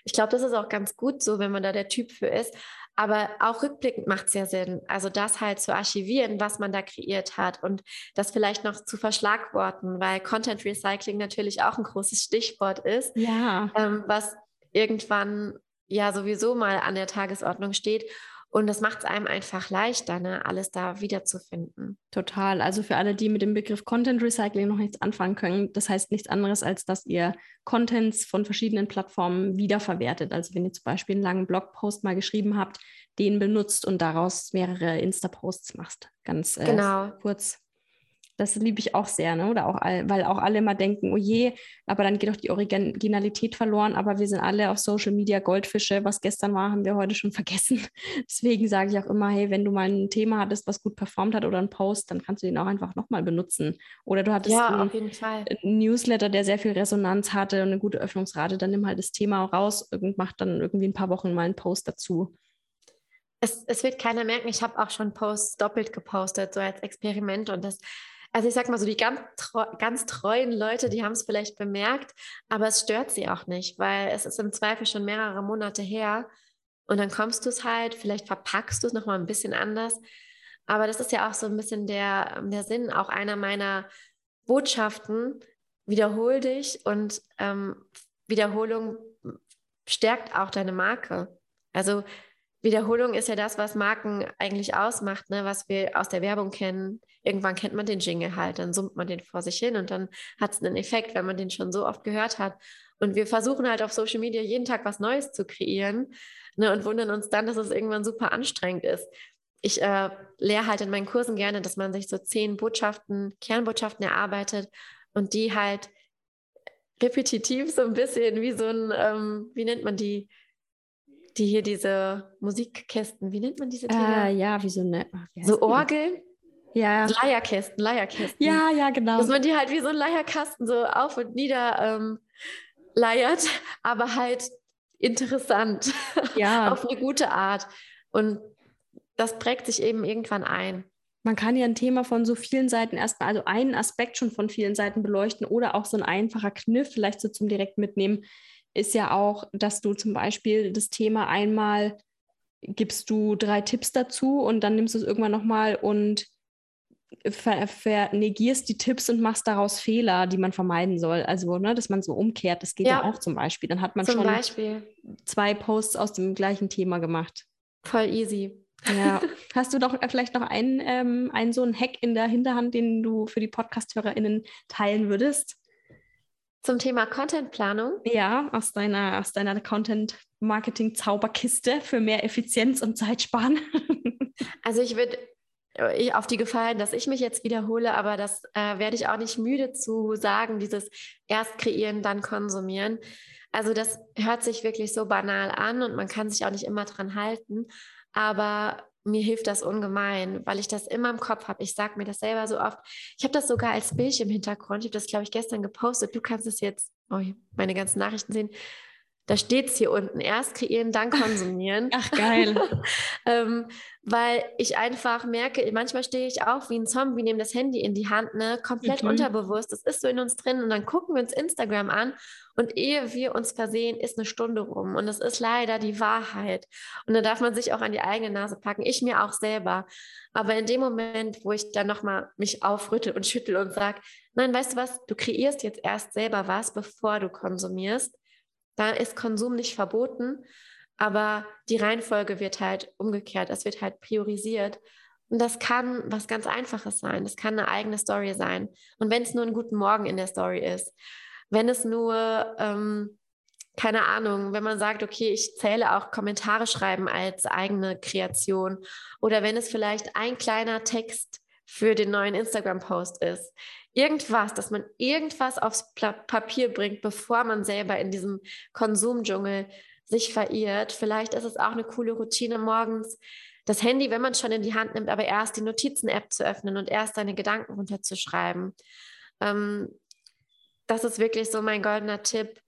Speaker 2: Ich glaube, das ist auch ganz gut so, wenn man da der Typ für ist. Aber auch rückblickend macht es ja Sinn, also das halt zu archivieren, was man da kreiert hat und das vielleicht noch zu verschlagworten, weil Content Recycling natürlich auch ein großes Stichwort ist,
Speaker 1: ja.
Speaker 2: ähm, was irgendwann ja sowieso mal an der Tagesordnung steht. Und das macht es einem einfach leichter, ne, alles da wiederzufinden.
Speaker 1: Total. Also für alle, die mit dem Begriff Content Recycling noch nichts anfangen können, das heißt nichts anderes, als dass ihr Contents von verschiedenen Plattformen wiederverwertet. Also wenn ihr zum Beispiel einen langen Blogpost mal geschrieben habt, den benutzt und daraus mehrere Insta-Posts machst. Ganz äh, genau. kurz das liebe ich auch sehr, ne? Oder auch, weil auch alle immer denken, oh je, aber dann geht doch die Originalität verloren, aber wir sind alle auf Social Media Goldfische. Was gestern war, haben wir heute schon vergessen. Deswegen sage ich auch immer, hey, wenn du mal ein Thema hattest, was gut performt hat oder einen Post, dann kannst du den auch einfach nochmal benutzen. Oder du hattest
Speaker 2: ja,
Speaker 1: einen, einen, Newsletter, der sehr viel Resonanz hatte und eine gute Öffnungsrate, dann nimm halt das Thema raus und mach dann irgendwie ein paar Wochen mal einen Post dazu.
Speaker 2: Es, es wird keiner merken, ich habe auch schon Posts doppelt gepostet, so als Experiment und das also ich sag mal so, die ganz, ganz treuen Leute, die haben es vielleicht bemerkt, aber es stört sie auch nicht, weil es ist im Zweifel schon mehrere Monate her und dann kommst du es halt, vielleicht verpackst du es nochmal ein bisschen anders. Aber das ist ja auch so ein bisschen der, der Sinn, auch einer meiner Botschaften. Wiederhol dich und ähm, Wiederholung stärkt auch deine Marke. Also Wiederholung ist ja das, was Marken eigentlich ausmacht, ne? was wir aus der Werbung kennen. Irgendwann kennt man den Jingle halt, dann summt man den vor sich hin und dann hat es einen Effekt, wenn man den schon so oft gehört hat. Und wir versuchen halt auf Social Media jeden Tag was Neues zu kreieren ne? und wundern uns dann, dass es irgendwann super anstrengend ist. Ich äh, lehre halt in meinen Kursen gerne, dass man sich so zehn Botschaften, Kernbotschaften erarbeitet und die halt repetitiv so ein bisschen wie so ein, ähm, wie nennt man die? die hier diese Musikkästen, wie nennt man diese
Speaker 1: Dinger? Äh, ja, wie so eine.
Speaker 2: Wie so Orgeln?
Speaker 1: Ja.
Speaker 2: Leierkästen, Leierkästen.
Speaker 1: Ja, ja, genau.
Speaker 2: Dass man die halt wie so ein Leierkasten so auf und nieder ähm, leiert, aber halt interessant. Ja. auf eine gute Art. Und das prägt sich eben irgendwann ein.
Speaker 1: Man kann ja ein Thema von so vielen Seiten erstmal, also einen Aspekt schon von vielen Seiten beleuchten oder auch so ein einfacher Kniff vielleicht so zum direkt mitnehmen ist ja auch, dass du zum Beispiel das Thema einmal gibst du drei Tipps dazu und dann nimmst du es irgendwann nochmal und vernegierst die Tipps und machst daraus Fehler, die man vermeiden soll. Also, ne, dass man so umkehrt, das geht ja, ja auch zum Beispiel. Dann hat man schon
Speaker 2: Beispiel.
Speaker 1: zwei Posts aus dem gleichen Thema gemacht.
Speaker 2: Voll easy.
Speaker 1: Ja. Hast du doch äh, vielleicht noch einen, ähm, einen so einen Hack in der Hinterhand, den du für die Podcast-HörerInnen teilen würdest?
Speaker 2: Zum Thema Contentplanung?
Speaker 1: Ja, aus deiner, aus deiner Content-Marketing-Zauberkiste für mehr Effizienz und Zeitsparen.
Speaker 2: also ich würde äh, auf die Gefallen, dass ich mich jetzt wiederhole, aber das äh, werde ich auch nicht müde zu sagen, dieses erst kreieren, dann konsumieren. Also das hört sich wirklich so banal an und man kann sich auch nicht immer dran halten. Aber mir hilft das ungemein, weil ich das immer im Kopf habe. Ich sage mir das selber so oft. Ich habe das sogar als Bild im Hintergrund. Ich habe das, glaube ich, gestern gepostet. Du kannst es jetzt, oh, meine ganzen Nachrichten sehen. Da steht es hier unten. Erst kreieren, dann konsumieren.
Speaker 1: Ach, geil.
Speaker 2: ähm, weil ich einfach merke, manchmal stehe ich auf wie ein Zombie, nehme das Handy in die Hand, ne? komplett mhm. unterbewusst. Das ist so in uns drin. Und dann gucken wir uns Instagram an. Und ehe wir uns versehen, ist eine Stunde rum. Und das ist leider die Wahrheit. Und da darf man sich auch an die eigene Nase packen. Ich mir auch selber. Aber in dem Moment, wo ich dann nochmal mich aufrüttel und schüttel und sage, nein, weißt du was, du kreierst jetzt erst selber was, bevor du konsumierst da ist Konsum nicht verboten, aber die Reihenfolge wird halt umgekehrt. Es wird halt priorisiert. Und das kann was ganz Einfaches sein. Das kann eine eigene Story sein. Und wenn es nur einen guten Morgen in der Story ist, wenn es nur ähm, keine Ahnung, wenn man sagt, okay, ich zähle auch Kommentare schreiben als eigene Kreation oder wenn es vielleicht ein kleiner Text für den neuen Instagram-Post ist. Irgendwas, dass man irgendwas aufs Papier bringt, bevor man selber in diesem Konsumdschungel sich verirrt. Vielleicht ist es auch eine coole Routine morgens, das Handy, wenn man es schon in die Hand nimmt, aber erst die Notizen-App zu öffnen und erst seine Gedanken runterzuschreiben. Ähm, das ist wirklich so mein goldener Tipp.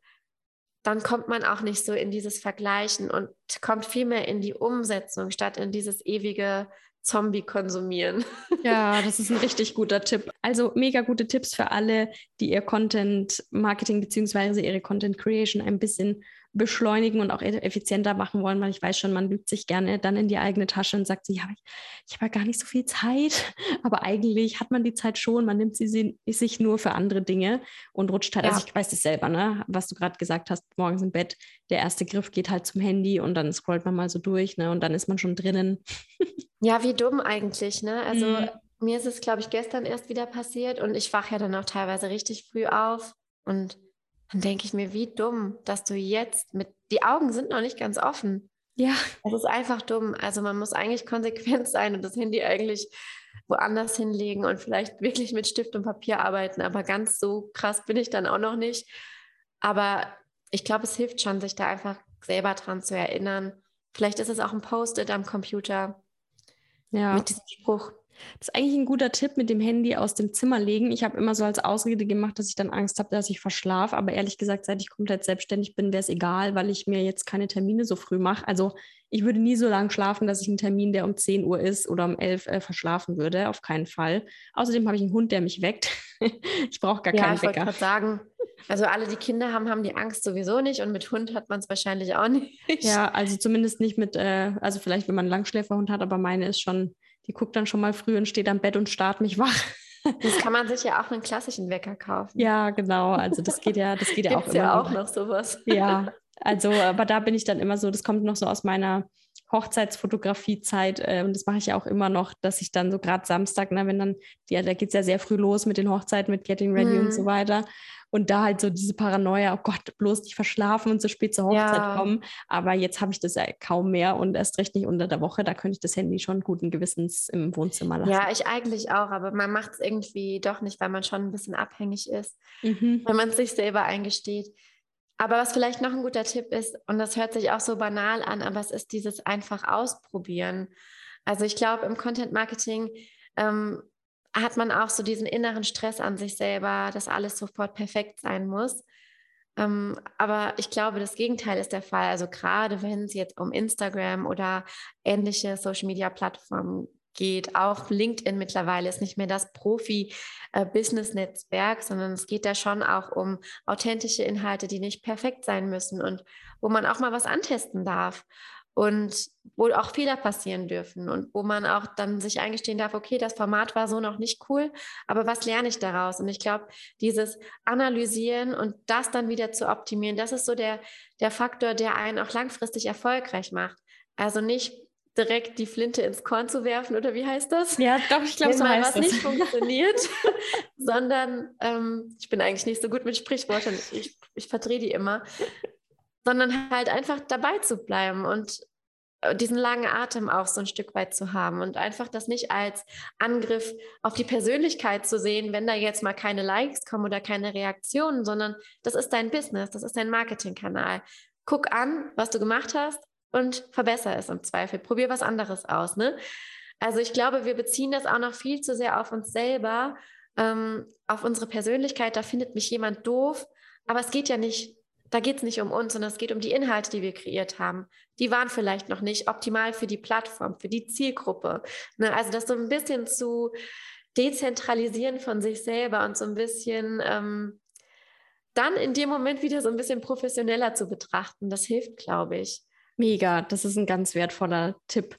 Speaker 2: Dann kommt man auch nicht so in dieses Vergleichen und kommt vielmehr in die Umsetzung statt in dieses ewige Zombie konsumieren.
Speaker 1: Ja, das ist ein richtig guter Tipp. Also mega gute Tipps für alle, die ihr Content Marketing bzw. ihre Content Creation ein bisschen beschleunigen und auch e-, effizienter machen wollen, weil ich weiß schon, man lügt sich gerne dann in die eigene Tasche und sagt, ja, ich, ich habe ja gar nicht so viel Zeit, aber eigentlich hat man die Zeit schon, man nimmt sie sich nur für andere Dinge und rutscht halt, also ja. also ich weiß das selber, ne, was du gerade gesagt hast, morgens im Bett, der erste Griff geht halt zum Handy und dann scrollt man mal so durch, ne, und dann ist man schon drinnen.
Speaker 2: ja, wie dumm eigentlich, ne, also mhm. mir ist es, glaube ich, gestern erst wieder passiert und ich wache ja dann auch teilweise richtig früh auf und dann denke ich mir, wie dumm, dass du jetzt mit, die Augen sind noch nicht ganz offen.
Speaker 1: Ja.
Speaker 2: Es ist einfach dumm. Also man muss eigentlich konsequent sein und das Handy eigentlich woanders hinlegen und vielleicht wirklich mit Stift und Papier arbeiten. Aber ganz so krass bin ich dann auch noch nicht. Aber ich glaube, es hilft schon, sich da einfach selber dran zu erinnern. Vielleicht ist es auch ein Post-it am Computer
Speaker 1: ja.
Speaker 2: mit diesem Spruch.
Speaker 1: Das ist eigentlich ein guter Tipp mit dem Handy aus dem Zimmer legen. Ich habe immer so als Ausrede gemacht, dass ich dann Angst habe, dass ich verschlafe. Aber ehrlich gesagt, seit ich komplett selbstständig bin, wäre es egal, weil ich mir jetzt keine Termine so früh mache. Also ich würde nie so lange schlafen, dass ich einen Termin, der um 10 Uhr ist oder um 11 äh, verschlafen würde. Auf keinen Fall. Außerdem habe ich einen Hund, der mich weckt. ich brauche gar ja, keinen
Speaker 2: ich
Speaker 1: Wecker.
Speaker 2: Ich sagen, also alle, die Kinder haben, haben die Angst sowieso nicht und mit Hund hat man es wahrscheinlich auch nicht.
Speaker 1: Ja, also zumindest nicht mit, äh, also vielleicht, wenn man einen Langschläferhund hat, aber meine ist schon die guckt dann schon mal früh und steht am Bett und starrt mich wach.
Speaker 2: Das kann man sich ja auch einen klassischen Wecker kaufen.
Speaker 1: Ja, genau. Also das geht ja, das geht ja
Speaker 2: auch immer. ja auch noch sowas.
Speaker 1: Ja, also aber da bin ich dann immer so, das kommt noch so aus meiner Hochzeitsfotografiezeit äh, und das mache ich ja auch immer noch, dass ich dann so gerade Samstag, ne, wenn dann, ja, da geht es ja sehr früh los mit den Hochzeiten, mit Getting Ready mhm. und so weiter und da halt so diese Paranoia, oh Gott, bloß nicht verschlafen und so spät zur Hochzeit ja. kommen. Aber jetzt habe ich das ja kaum mehr und erst recht nicht unter der Woche. Da könnte ich das Handy schon guten Gewissens im Wohnzimmer lassen.
Speaker 2: Ja, ich eigentlich auch, aber man macht es irgendwie doch nicht, weil man schon ein bisschen abhängig ist, mhm. wenn man es sich selber eingesteht. Aber was vielleicht noch ein guter Tipp ist, und das hört sich auch so banal an, aber es ist dieses einfach ausprobieren. Also ich glaube, im Content Marketing ähm, hat man auch so diesen inneren Stress an sich selber, dass alles sofort perfekt sein muss. Ähm, aber ich glaube, das Gegenteil ist der Fall. Also gerade wenn es jetzt um Instagram oder ähnliche Social-Media-Plattformen geht, auch LinkedIn mittlerweile ist nicht mehr das Profi-Business-Netzwerk, sondern es geht da schon auch um authentische Inhalte, die nicht perfekt sein müssen und wo man auch mal was antesten darf und wo auch Fehler passieren dürfen und wo man auch dann sich eingestehen darf, okay, das Format war so noch nicht cool, aber was lerne ich daraus? Und ich glaube, dieses Analysieren und das dann wieder zu optimieren, das ist so der, der Faktor, der einen auch langfristig erfolgreich macht. Also nicht direkt die Flinte ins Korn zu werfen oder wie heißt das?
Speaker 1: Ja, doch, ich glaube, so
Speaker 2: mal was das. nicht funktioniert, sondern ähm, ich bin eigentlich nicht so gut mit Sprichwörtern, ich, ich verdrehe die immer, sondern halt einfach dabei zu bleiben und äh, diesen langen Atem auch so ein Stück weit zu haben und einfach das nicht als Angriff auf die Persönlichkeit zu sehen, wenn da jetzt mal keine Likes kommen oder keine Reaktionen, sondern das ist dein Business, das ist dein Marketingkanal. Guck an, was du gemacht hast und verbessere es im Zweifel. Probier was anderes aus. Ne? Also ich glaube, wir beziehen das auch noch viel zu sehr auf uns selber, ähm, auf unsere Persönlichkeit. Da findet mich jemand doof, aber es geht ja nicht da geht es nicht um uns, sondern es geht um die Inhalte, die wir kreiert haben. Die waren vielleicht noch nicht optimal für die Plattform, für die Zielgruppe. Ne? Also das so ein bisschen zu dezentralisieren von sich selber und so ein bisschen ähm, dann in dem Moment wieder so ein bisschen professioneller zu betrachten. Das hilft, glaube ich.
Speaker 1: Mega, das ist ein ganz wertvoller Tipp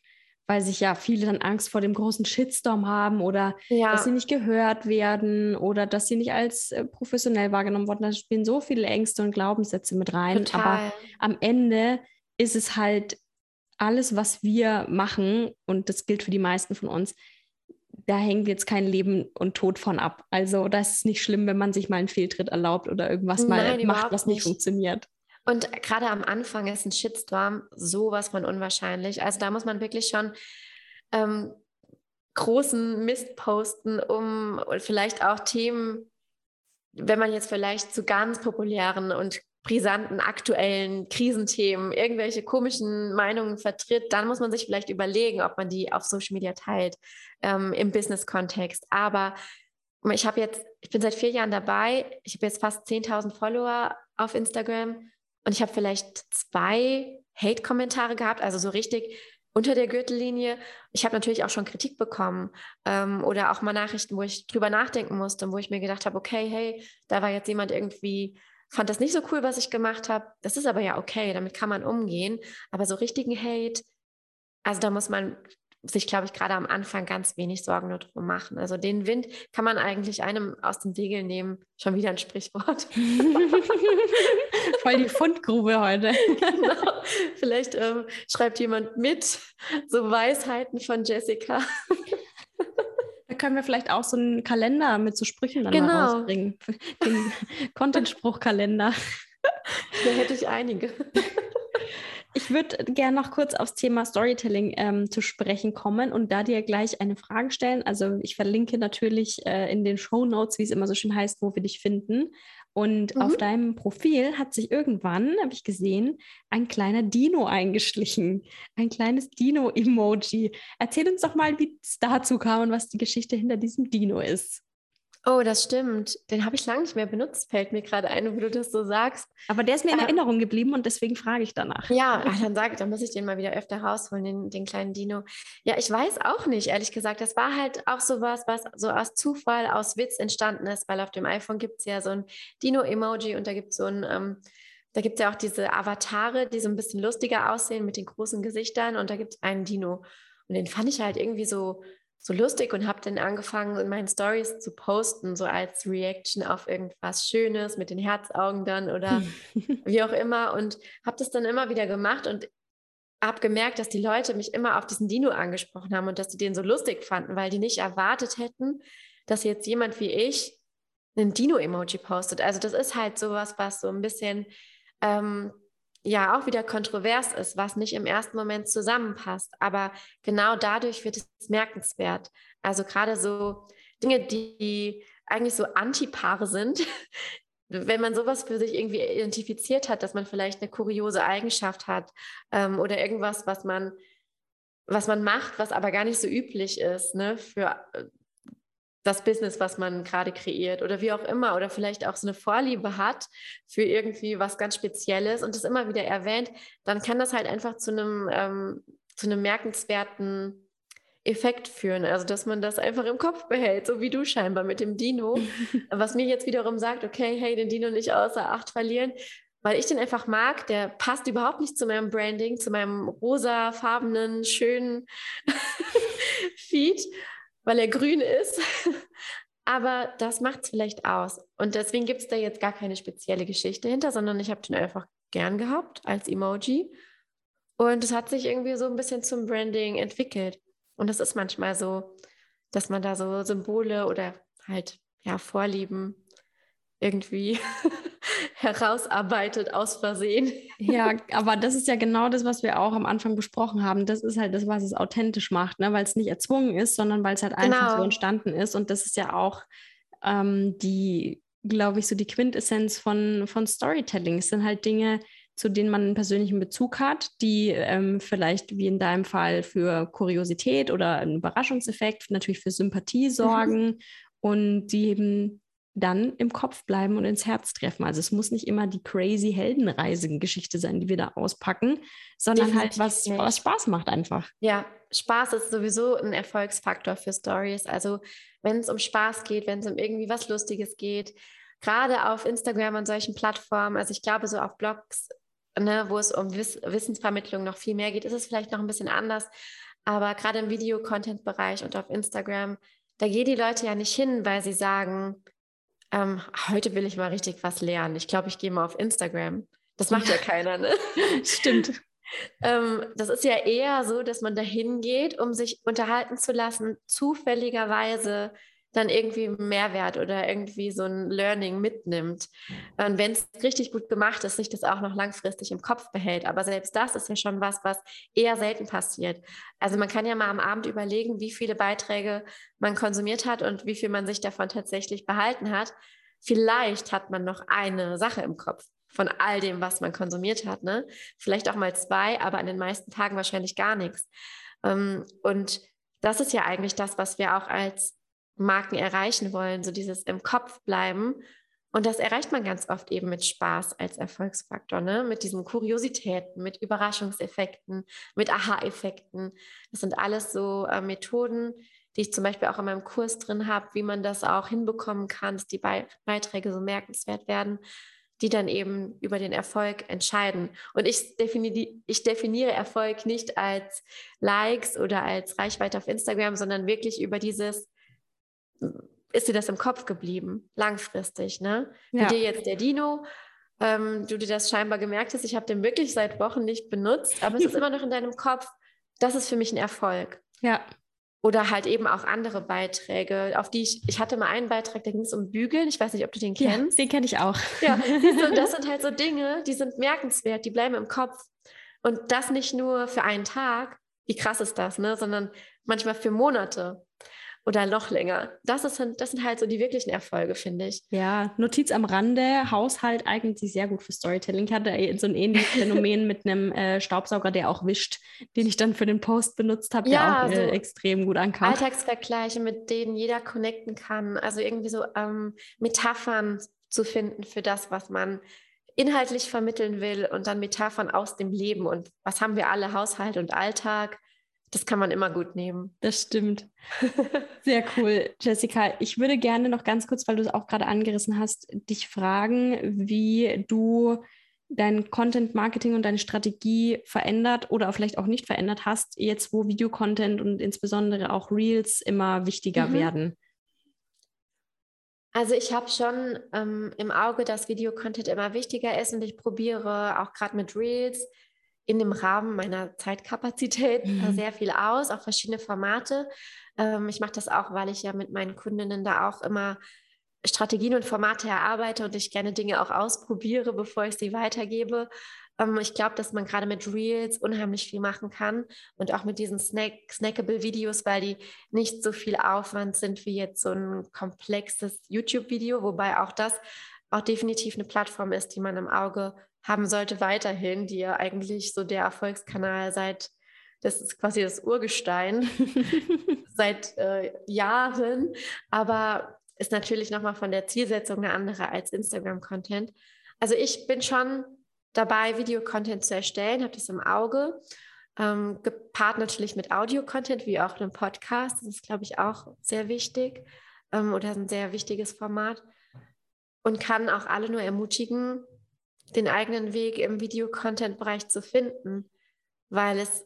Speaker 1: weil sich ja viele dann Angst vor dem großen Shitstorm haben oder ja. dass sie nicht gehört werden oder dass sie nicht als äh, professionell wahrgenommen wurden. Da spielen so viele Ängste und Glaubenssätze mit rein. Total. Aber am Ende ist es halt alles, was wir machen, und das gilt für die meisten von uns, da hängt jetzt kein Leben und Tod von ab. Also das ist nicht schlimm, wenn man sich mal einen Fehltritt erlaubt oder irgendwas Nein, mal macht, was nicht funktioniert.
Speaker 2: Und gerade am Anfang ist ein Shitstorm sowas von unwahrscheinlich. Also da muss man wirklich schon ähm, großen Mist posten, um vielleicht auch Themen, wenn man jetzt vielleicht zu ganz populären und brisanten aktuellen Krisenthemen irgendwelche komischen Meinungen vertritt, dann muss man sich vielleicht überlegen, ob man die auf Social Media teilt ähm, im Business-Kontext. Aber ich habe jetzt, ich bin seit vier Jahren dabei, ich habe jetzt fast 10.000 Follower auf Instagram und ich habe vielleicht zwei Hate-Kommentare gehabt, also so richtig unter der Gürtellinie. Ich habe natürlich auch schon Kritik bekommen ähm, oder auch mal Nachrichten, wo ich drüber nachdenken musste und wo ich mir gedacht habe, okay, hey, da war jetzt jemand irgendwie, fand das nicht so cool, was ich gemacht habe. Das ist aber ja okay, damit kann man umgehen. Aber so richtigen Hate, also da muss man sich, glaube ich, gerade am Anfang ganz wenig Sorgen nur drum machen. Also den Wind kann man eigentlich einem aus den Segeln nehmen. Schon wieder ein Sprichwort.
Speaker 1: Voll die Fundgrube heute.
Speaker 2: genau. Vielleicht ähm, schreibt jemand mit, so Weisheiten von Jessica.
Speaker 1: Da können wir vielleicht auch so einen Kalender mit so Sprüchen dann genau. mal rausbringen. Den Content-Spruch-Kalender.
Speaker 2: Da hätte ich einige.
Speaker 1: Ich würde gerne noch kurz aufs Thema Storytelling ähm, zu sprechen kommen und da dir gleich eine Frage stellen. Also ich verlinke natürlich äh, in den Show Notes, wie es immer so schön heißt, wo wir dich finden. Und mhm. auf deinem Profil hat sich irgendwann, habe ich gesehen, ein kleiner Dino eingeschlichen. Ein kleines Dino-Emoji. Erzähl uns doch mal, wie es dazu kam und was die Geschichte hinter diesem Dino ist.
Speaker 2: Oh, das stimmt. Den habe ich lange nicht mehr benutzt, fällt mir gerade ein, wo du das so sagst.
Speaker 1: Aber der ist mir in Erinnerung geblieben und deswegen frage ich danach.
Speaker 2: Ja, dann sage dann muss ich den mal wieder öfter rausholen, den, den kleinen Dino. Ja, ich weiß auch nicht, ehrlich gesagt. Das war halt auch sowas, was so aus Zufall, aus Witz entstanden ist, weil auf dem iPhone gibt es ja so ein Dino-Emoji und da gibt es so ein, ähm, da gibt es ja auch diese Avatare, die so ein bisschen lustiger aussehen mit den großen Gesichtern und da gibt es einen Dino. Und den fand ich halt irgendwie so so lustig und habe dann angefangen, in meinen Stories zu posten, so als Reaction auf irgendwas Schönes mit den Herzaugen dann oder wie auch immer und habe das dann immer wieder gemacht und habe gemerkt, dass die Leute mich immer auf diesen Dino angesprochen haben und dass sie den so lustig fanden, weil die nicht erwartet hätten, dass jetzt jemand wie ich einen Dino-Emoji postet. Also das ist halt sowas, was so ein bisschen ähm, ja auch wieder kontrovers ist, was nicht im ersten Moment zusammenpasst. Aber genau dadurch wird es merkenswert. Also gerade so Dinge, die eigentlich so Antipaare sind, wenn man sowas für sich irgendwie identifiziert hat, dass man vielleicht eine kuriose Eigenschaft hat ähm, oder irgendwas, was man was man macht, was aber gar nicht so üblich ist, ne, für das Business, was man gerade kreiert oder wie auch immer oder vielleicht auch so eine Vorliebe hat für irgendwie was ganz Spezielles und das immer wieder erwähnt, dann kann das halt einfach zu einem, ähm, zu einem merkenswerten Effekt führen. Also, dass man das einfach im Kopf behält, so wie du scheinbar mit dem Dino, was mir jetzt wiederum sagt, okay, hey, den Dino nicht außer Acht verlieren, weil ich den einfach mag. Der passt überhaupt nicht zu meinem Branding, zu meinem rosafarbenen, schönen Feed weil er grün ist. Aber das macht es vielleicht aus. Und deswegen gibt es da jetzt gar keine spezielle Geschichte hinter, sondern ich habe den einfach gern gehabt als Emoji. Und es hat sich irgendwie so ein bisschen zum Branding entwickelt. Und das ist manchmal so, dass man da so Symbole oder halt ja Vorlieben irgendwie herausarbeitet aus Versehen.
Speaker 1: Ja, aber das ist ja genau das, was wir auch am Anfang besprochen haben. Das ist halt das, was es authentisch macht, ne? weil es nicht erzwungen ist, sondern weil es halt einfach genau. so entstanden ist. Und das ist ja auch ähm, die, glaube ich, so die Quintessenz von, von Storytelling. Es sind halt Dinge, zu denen man einen persönlichen Bezug hat, die ähm, vielleicht wie in deinem Fall für Kuriosität oder einen Überraschungseffekt, natürlich für Sympathie mhm. sorgen mhm. und die eben dann im Kopf bleiben und ins Herz treffen. Also es muss nicht immer die crazy Heldenreisen-Geschichte sein, die wir da auspacken, sondern halt Definitiv halt was, was Spaß macht einfach.
Speaker 2: Ja, Spaß ist sowieso ein Erfolgsfaktor für Stories. Also wenn es um Spaß geht, wenn es um irgendwie was Lustiges geht, gerade auf Instagram und solchen Plattformen, also ich glaube so auf Blogs, ne, wo es um Wiss Wissensvermittlung noch viel mehr geht, ist es vielleicht noch ein bisschen anders. Aber gerade im Video-Content-Bereich und auf Instagram, da gehen die Leute ja nicht hin, weil sie sagen, ähm, heute will ich mal richtig was lernen. Ich glaube, ich gehe mal auf Instagram. Das macht ja keiner, ne?
Speaker 1: Stimmt.
Speaker 2: ähm, das ist ja eher so, dass man dahin geht, um sich unterhalten zu lassen, zufälligerweise dann irgendwie Mehrwert oder irgendwie so ein Learning mitnimmt. Und wenn es richtig gut gemacht ist, sich das auch noch langfristig im Kopf behält. Aber selbst das ist ja schon was, was eher selten passiert. Also man kann ja mal am Abend überlegen, wie viele Beiträge man konsumiert hat und wie viel man sich davon tatsächlich behalten hat. Vielleicht hat man noch eine Sache im Kopf von all dem, was man konsumiert hat. Ne? Vielleicht auch mal zwei, aber an den meisten Tagen wahrscheinlich gar nichts. Ähm, und das ist ja eigentlich das, was wir auch als Marken erreichen wollen, so dieses im Kopf bleiben. Und das erreicht man ganz oft eben mit Spaß als Erfolgsfaktor, ne? mit diesen Kuriositäten, mit Überraschungseffekten, mit Aha-Effekten. Das sind alles so äh, Methoden, die ich zum Beispiel auch in meinem Kurs drin habe, wie man das auch hinbekommen kann, dass die Be Beiträge so merkenswert werden, die dann eben über den Erfolg entscheiden. Und ich definiere, ich definiere Erfolg nicht als Likes oder als Reichweite auf Instagram, sondern wirklich über dieses ist dir das im Kopf geblieben, langfristig, ne? Ja. Wie dir jetzt der Dino, ähm, du dir das scheinbar gemerkt hast, ich habe den wirklich seit Wochen nicht benutzt, aber es ist immer noch in deinem Kopf, das ist für mich ein Erfolg.
Speaker 1: Ja.
Speaker 2: Oder halt eben auch andere Beiträge, auf die ich, ich hatte mal einen Beitrag, da ging es um Bügeln. Ich weiß nicht, ob du den kennst.
Speaker 1: Ja, den kenne ich auch.
Speaker 2: Ja, das sind halt so Dinge, die sind merkenswert, die bleiben im Kopf. Und das nicht nur für einen Tag, wie krass ist das, ne? sondern manchmal für Monate oder noch länger. Das, ist, das sind halt so die wirklichen Erfolge, finde ich.
Speaker 1: Ja, Notiz am Rande, Haushalt eignet sich sehr gut für Storytelling. Ich hatte so ein ähnliches Phänomen mit einem äh, Staubsauger, der auch wischt, den ich dann für den Post benutzt habe, ja, der auch äh, extrem gut ankam.
Speaker 2: Alltagsvergleiche, mit denen jeder connecten kann. Also irgendwie so ähm, Metaphern zu finden für das, was man inhaltlich vermitteln will und dann Metaphern aus dem Leben und was haben wir alle, Haushalt und Alltag das kann man immer gut nehmen.
Speaker 1: Das stimmt. Sehr cool, Jessica. Ich würde gerne noch ganz kurz, weil du es auch gerade angerissen hast, dich fragen, wie du dein Content Marketing und deine Strategie verändert oder vielleicht auch nicht verändert hast, jetzt wo Videocontent und insbesondere auch Reels immer wichtiger mhm. werden.
Speaker 2: Also ich habe schon ähm, im Auge, dass Videocontent immer wichtiger ist und ich probiere auch gerade mit Reels in dem Rahmen meiner Zeitkapazität mhm. sehr viel aus, auch verschiedene Formate. Ähm, ich mache das auch, weil ich ja mit meinen Kundinnen da auch immer Strategien und Formate erarbeite und ich gerne Dinge auch ausprobiere, bevor ich sie weitergebe. Ähm, ich glaube, dass man gerade mit Reels unheimlich viel machen kann und auch mit diesen Snack snackable Videos, weil die nicht so viel Aufwand sind wie jetzt so ein komplexes YouTube-Video, wobei auch das auch definitiv eine Plattform ist, die man im Auge haben sollte weiterhin, die ja eigentlich so der Erfolgskanal seit, das ist quasi das Urgestein seit äh, Jahren, aber ist natürlich nochmal von der Zielsetzung eine andere als Instagram-Content. Also ich bin schon dabei, Videocontent zu erstellen, habe das im Auge, ähm, gepaart natürlich mit Audio-Content, wie auch einem Podcast. Das ist, glaube ich, auch sehr wichtig ähm, oder ein sehr wichtiges Format und kann auch alle nur ermutigen, den eigenen Weg im Videocontent-Bereich zu finden, weil es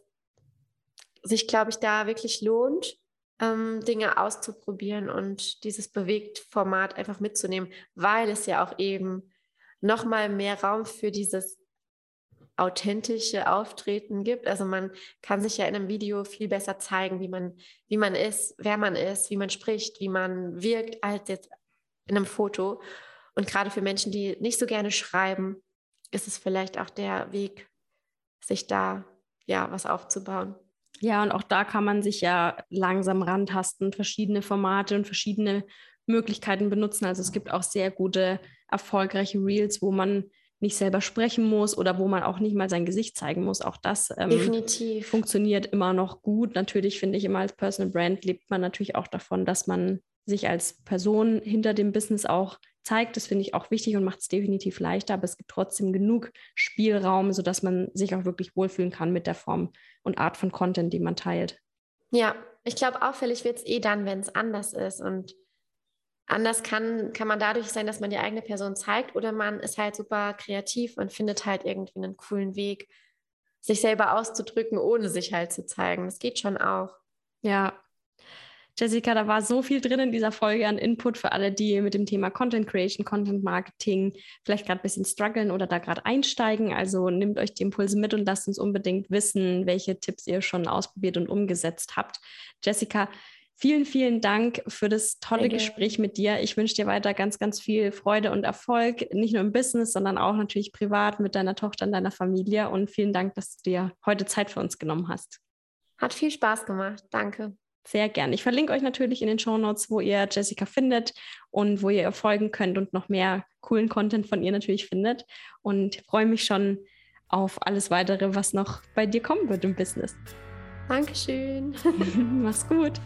Speaker 2: sich, glaube ich, da wirklich lohnt, ähm, Dinge auszuprobieren und dieses Bewegt-Format einfach mitzunehmen, weil es ja auch eben nochmal mehr Raum für dieses authentische Auftreten gibt. Also man kann sich ja in einem Video viel besser zeigen, wie man, wie man ist, wer man ist, wie man spricht, wie man wirkt, als jetzt in einem Foto. Und gerade für Menschen, die nicht so gerne schreiben, ist es vielleicht auch der Weg, sich da ja was aufzubauen.
Speaker 1: Ja, und auch da kann man sich ja langsam rantasten, verschiedene Formate und verschiedene Möglichkeiten benutzen. Also es gibt auch sehr gute, erfolgreiche Reels, wo man nicht selber sprechen muss oder wo man auch nicht mal sein Gesicht zeigen muss. Auch das ähm, funktioniert immer noch gut. Natürlich finde ich immer als Personal Brand lebt man natürlich auch davon, dass man sich als Person hinter dem Business auch zeigt. Das finde ich auch wichtig und macht es definitiv leichter, aber es gibt trotzdem genug Spielraum, sodass man sich auch wirklich wohlfühlen kann mit der Form und Art von Content, die man teilt.
Speaker 2: Ja, ich glaube, auffällig wird es eh dann, wenn es anders ist. Und anders kann, kann man dadurch sein, dass man die eigene Person zeigt oder man ist halt super kreativ und findet halt irgendwie einen coolen Weg, sich selber auszudrücken, ohne sich halt zu zeigen. Das geht schon auch.
Speaker 1: Ja, Jessica, da war so viel drin in dieser Folge an Input für alle, die mit dem Thema Content Creation, Content Marketing vielleicht gerade ein bisschen strugglen oder da gerade einsteigen. Also nehmt euch die Impulse mit und lasst uns unbedingt wissen, welche Tipps ihr schon ausprobiert und umgesetzt habt. Jessica, Vielen, vielen Dank für das tolle Gespräch mit dir. Ich wünsche dir weiter ganz, ganz viel Freude und Erfolg, nicht nur im Business, sondern auch natürlich privat mit deiner Tochter und deiner Familie. Und vielen Dank, dass du dir heute Zeit für uns genommen hast.
Speaker 2: Hat viel Spaß gemacht. Danke.
Speaker 1: Sehr gern. Ich verlinke euch natürlich in den Show Notes, wo ihr Jessica findet und wo ihr folgen könnt und noch mehr coolen Content von ihr natürlich findet. Und freue mich schon auf alles weitere, was noch bei dir kommen wird im Business.
Speaker 2: Dankeschön.
Speaker 1: Mach's gut.